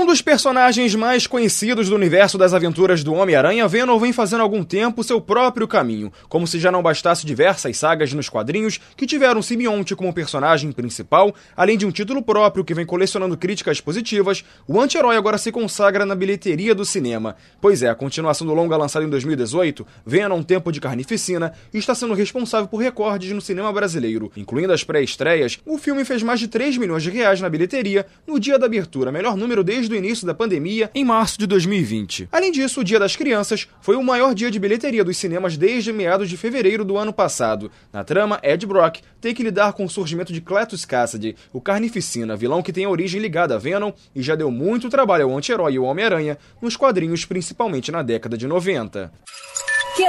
Um dos personagens mais conhecidos do universo das aventuras do Homem-Aranha, Venom vem fazendo algum tempo seu próprio caminho, como se já não bastasse diversas sagas nos quadrinhos que tiveram Simbionte como personagem principal, além de um título próprio que vem colecionando críticas positivas, o anti-herói agora se consagra na bilheteria do cinema. Pois é, a continuação do longa lançado em 2018, Venom Tempo de Carnificina, está sendo responsável por recordes no cinema brasileiro, incluindo as pré-estreias, o filme fez mais de 3 milhões de reais na bilheteria no dia da abertura, melhor número desde desde o início da pandemia, em março de 2020. Além disso, o Dia das Crianças foi o maior dia de bilheteria dos cinemas desde meados de fevereiro do ano passado. Na trama, Ed Brock tem que lidar com o surgimento de Cletus Cassidy, o Carnificina, vilão que tem origem ligada a Venom e já deu muito trabalho ao anti-herói e Homem-Aranha nos quadrinhos, principalmente na década de 90.